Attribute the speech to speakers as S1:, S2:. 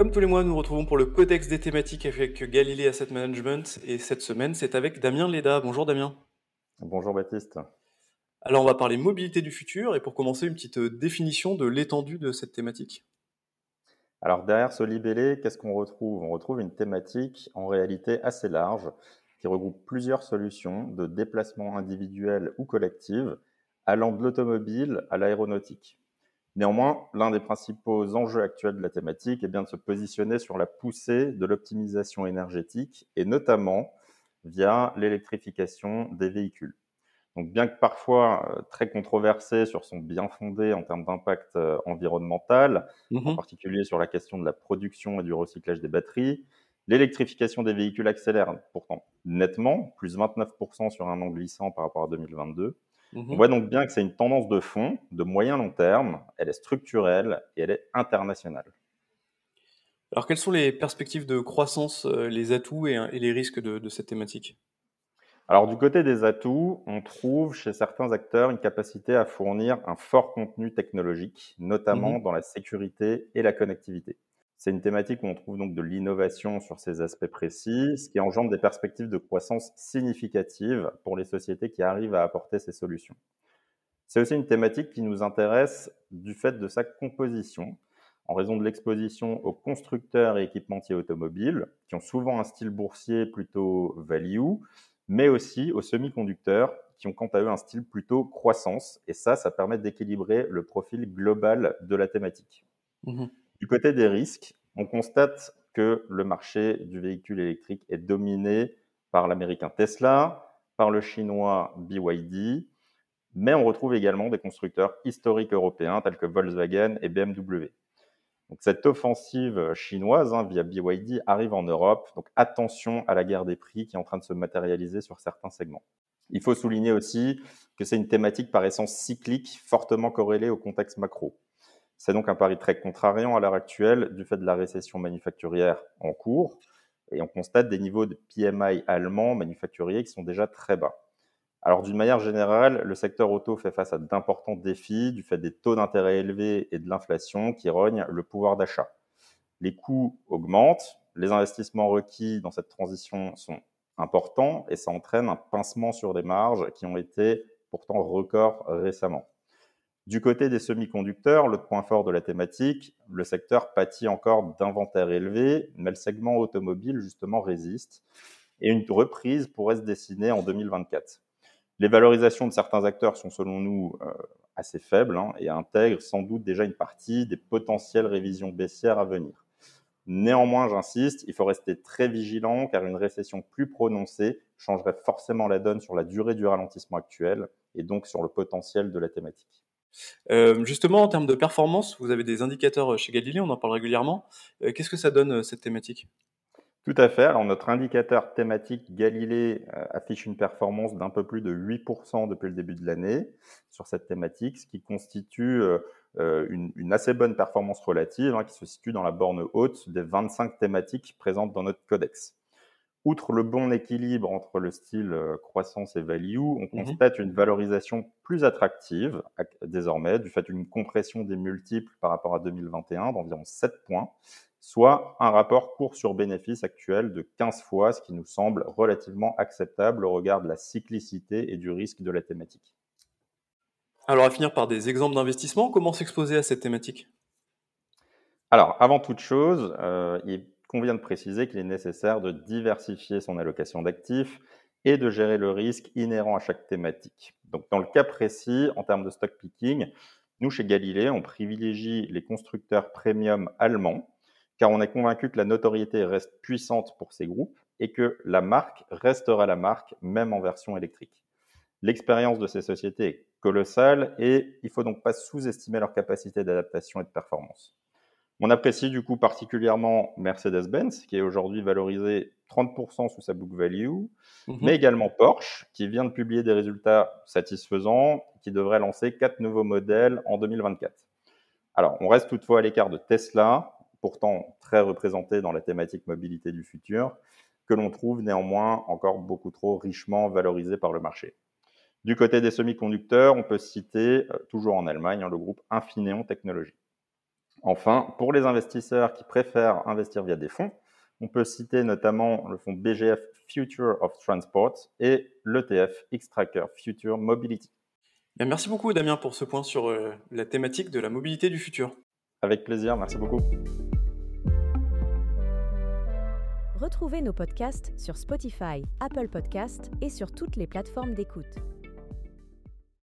S1: Comme tous les mois, nous nous retrouvons pour le Codex des thématiques avec Galilée Asset Management et cette semaine, c'est avec Damien Leda. Bonjour Damien.
S2: Bonjour Baptiste.
S1: Alors, on va parler mobilité du futur et pour commencer, une petite définition de l'étendue de cette thématique.
S2: Alors, derrière ce libellé, qu'est-ce qu'on retrouve? On retrouve une thématique en réalité assez large qui regroupe plusieurs solutions de déplacement individuel ou collectif allant de l'automobile à l'aéronautique. Néanmoins, l'un des principaux enjeux actuels de la thématique est bien de se positionner sur la poussée de l'optimisation énergétique et notamment via l'électrification des véhicules. Donc, bien que parfois euh, très controversé sur son bien fondé en termes d'impact euh, environnemental, en mmh particulier sur la question de la production et du recyclage des batteries, l'électrification des véhicules accélère pourtant nettement, plus 29% sur un an glissant par rapport à 2022. On mmh voit donc bien que c'est une tendance de fond, de moyen long terme, elle est structurelle et elle est internationale.
S1: Alors quelles sont les perspectives de croissance, euh, les atouts et, les risques de, cette thématique?
S2: Alors du côté des atouts, on trouve chez certains acteurs une capacité à fournir un fort contenu technologique, notamment mmh dans la sécurité et la connectivité. C'est une thématique où on trouve donc de l'innovation sur ces aspects précis, ce qui engendre des perspectives de croissance significatives pour les sociétés qui arrivent à apporter ces solutions. C'est aussi une thématique qui nous intéresse du fait de sa composition, en raison de l'exposition aux constructeurs et équipementiers automobiles, qui ont souvent un style boursier plutôt value, mais aussi aux semi-conducteurs, qui ont quant à eux un style plutôt croissance. Et ça, ça permet d'équilibrer le profil global de la thématique. Mmh du côté des risques, on constate que le marché du véhicule électrique est dominé par l'américain Tesla, par le chinois BYD, mais on retrouve également des constructeurs historiques européens tels que Volkswagen et BMW. Donc cette offensive chinoise hein, via BYD arrive en Europe, donc attention à la guerre des prix qui est en train de se matérialiser sur certains segments. Il faut souligner aussi que c'est une thématique par essence cyclique, fortement corrélée au contexte macro. C'est donc un pari très contrariant à l'heure actuelle du fait de la récession manufacturière en cours. Et on constate des niveaux de PMI allemands manufacturiers qui sont déjà très bas. Alors d'une manière générale, le secteur auto fait face à d'importants défis du fait des taux d'intérêt élevés et de l'inflation qui rognent le pouvoir d'achat. Les coûts augmentent, les investissements requis dans cette transition sont importants et ça entraîne un pincement sur des marges qui ont été pourtant records récemment. Du côté des semi-conducteurs, l'autre point fort de la thématique, le secteur pâtit encore d'inventaires élevés, mais le segment automobile justement résiste et une reprise pourrait se dessiner en 2024. Les valorisations de certains acteurs sont selon nous euh, assez faibles hein, et intègrent sans doute déjà une partie des potentielles révisions baissières à venir. Néanmoins, j'insiste, il faut rester très vigilant car une récession plus prononcée changerait forcément la donne sur la durée du ralentissement actuel et donc sur le potentiel de la thématique.
S1: Euh, justement, en termes de performance, vous avez des indicateurs euh, chez Galilée, on en parle régulièrement. Euh, qu'est-ce que ça donne cette thématique?
S2: Tout à fait. Alors, notre indicateur thématique Galilée affiche une performance d'un peu plus de 8% depuis le début de l'année sur cette thématique, ce qui constitue une, assez bonne performance relative hein, qui se situe dans la borne haute des 25 thématiques présentes dans notre codex. Outre le bon équilibre entre le style euh, croissance et value, on mmh constate une valorisation plus attractive désormais du fait d'une compression des multiples par rapport à 2021 d'environ 7 points, soit un rapport cours sur bénéfice actuel de 15 fois, ce qui nous semble relativement acceptable au regard de la cyclicité et du risque de la thématique.
S1: Alors à finir par des exemples d'investissement, comment s'exposer à cette thématique?
S2: Alors avant toute chose, euh, il convient de préciser qu'il est nécessaire de diversifier son allocation d'actifs et de gérer le risque inhérent à chaque thématique. Donc, dans le cas précis, en termes de stock picking, nous, chez Galilée, on privilégie les constructeurs premium allemands, car on est convaincu que la notoriété reste puissante pour ces groupes et que la marque restera la marque, même en version électrique. L'expérience de ces sociétés est colossale et il ne faut donc pas sous-estimer leur capacité d'adaptation et de performance. On apprécie du coup particulièrement Mercedes-Benz, qui est aujourd'hui valorisé 30% sous sa book value, mhm. mais également Porsche, qui vient de publier des résultats satisfaisants, qui devrait lancer quatre nouveaux modèles en 2024. Alors, on reste toutefois à l'écart de Tesla, pourtant très représenté dans la thématique mobilité du futur, que l'on trouve néanmoins encore beaucoup trop richement valorisé par le marché. Du côté des semi-conducteurs, on peut citer, euh, toujours en Allemagne, hein, le groupe Infineon Technologies. Enfin, pour les investisseurs qui préfèrent investir via des fonds, on peut citer notamment le fonds BGF Future of Transport et l'ETF X-Tracker Future Mobility.
S1: merci beaucoup Damien pour ce point sur euh, la thématique de la mobilité du futur.
S2: Avec plaisir, merci beaucoup.
S3: Retrouvez nos podcasts sur Spotify, Apple Podcasts et sur toutes les plateformes d'écoute.